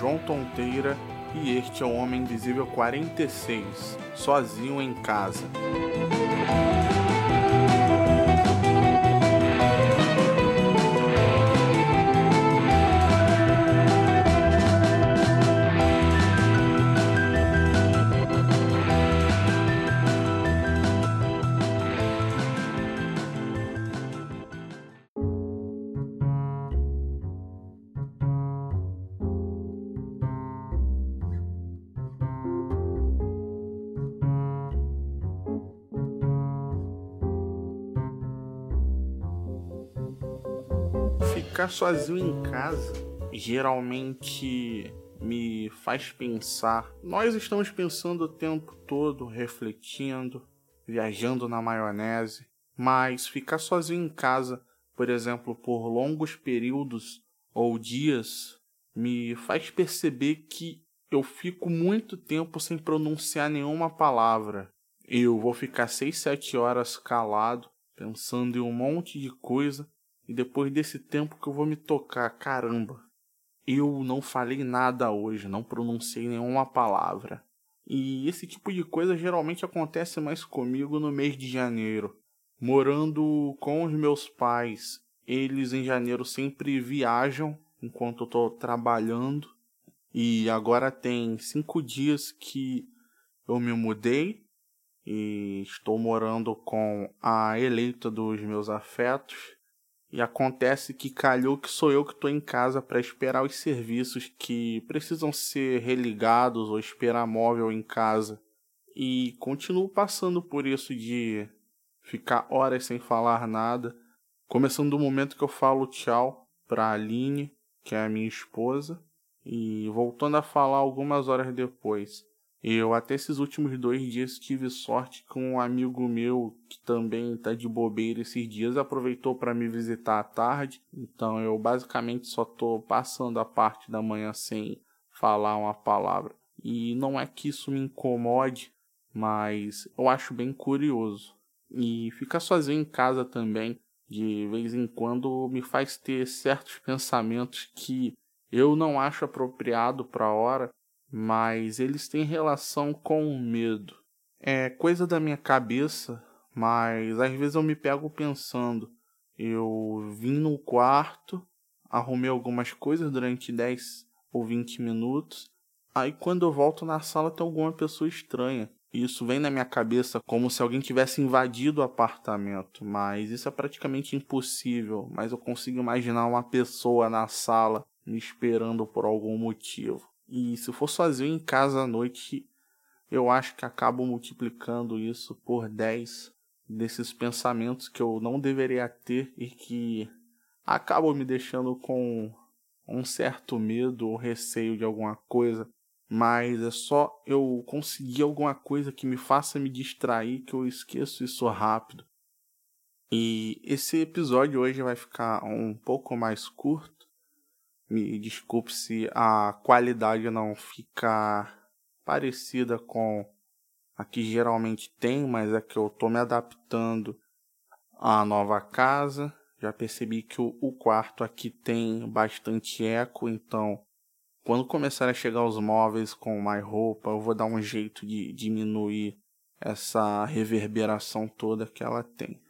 João Tonteira e este é o Homem Invisível 46, sozinho em casa. Ficar sozinho em casa geralmente me faz pensar. Nós estamos pensando o tempo todo, refletindo, viajando na maionese, mas ficar sozinho em casa, por exemplo, por longos períodos ou dias, me faz perceber que eu fico muito tempo sem pronunciar nenhuma palavra. Eu vou ficar 6, 7 horas calado, pensando em um monte de coisa e depois desse tempo que eu vou me tocar, caramba, eu não falei nada hoje, não pronunciei nenhuma palavra. E esse tipo de coisa geralmente acontece mais comigo no mês de janeiro. Morando com os meus pais, eles em janeiro sempre viajam enquanto eu tô trabalhando. E agora tem cinco dias que eu me mudei e estou morando com a eleita dos meus afetos. E acontece que calhou que sou eu que estou em casa para esperar os serviços que precisam ser religados ou esperar móvel em casa. E continuo passando por isso de ficar horas sem falar nada, começando do momento que eu falo tchau para Aline, que é a minha esposa, e voltando a falar algumas horas depois. Eu até esses últimos dois dias tive sorte com um amigo meu que também tá de bobeira esses dias, aproveitou para me visitar à tarde. Então eu basicamente só tô passando a parte da manhã sem falar uma palavra. E não é que isso me incomode, mas eu acho bem curioso. E ficar sozinho em casa também, de vez em quando, me faz ter certos pensamentos que eu não acho apropriado para a hora mas eles têm relação com o medo. É coisa da minha cabeça, mas às vezes eu me pego pensando. Eu vim no quarto, arrumei algumas coisas durante 10 ou 20 minutos. Aí quando eu volto na sala tem alguma pessoa estranha. Isso vem na minha cabeça como se alguém tivesse invadido o apartamento, mas isso é praticamente impossível. Mas eu consigo imaginar uma pessoa na sala me esperando por algum motivo. E se for sozinho em casa à noite, eu acho que acabo multiplicando isso por 10 desses pensamentos que eu não deveria ter e que acabam me deixando com um certo medo ou receio de alguma coisa. Mas é só eu conseguir alguma coisa que me faça me distrair que eu esqueço isso rápido. E esse episódio hoje vai ficar um pouco mais curto me desculpe se a qualidade não ficar parecida com a que geralmente tem, mas é que eu tô me adaptando à nova casa. Já percebi que o, o quarto aqui tem bastante eco, então quando começar a chegar os móveis com mais roupa, eu vou dar um jeito de diminuir essa reverberação toda que ela tem.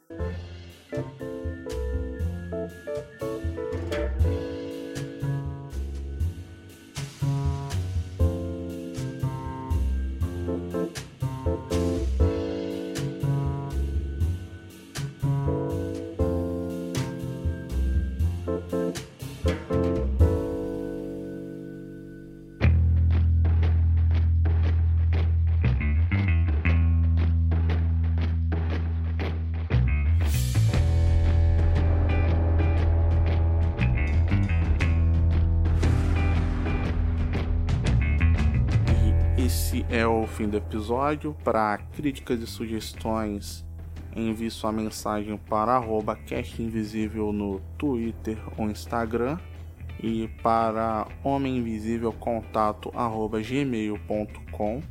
Esse é o fim do episódio. Para críticas e sugestões, envie sua mensagem para arroba Invisível no Twitter ou Instagram e para Homem Invisível contato arroba gmail.com.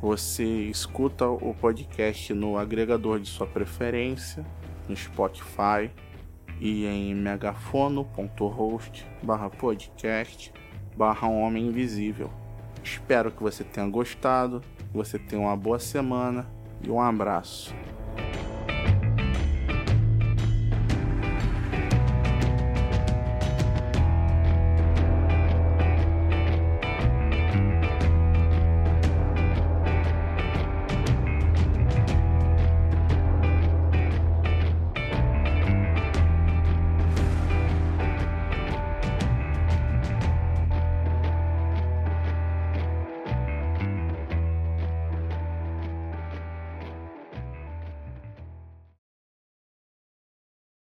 Você escuta o podcast no agregador de sua preferência, no Spotify e em megafono.host barra podcast barra Homem Invisível. Espero que você tenha gostado, que você tenha uma boa semana e um abraço.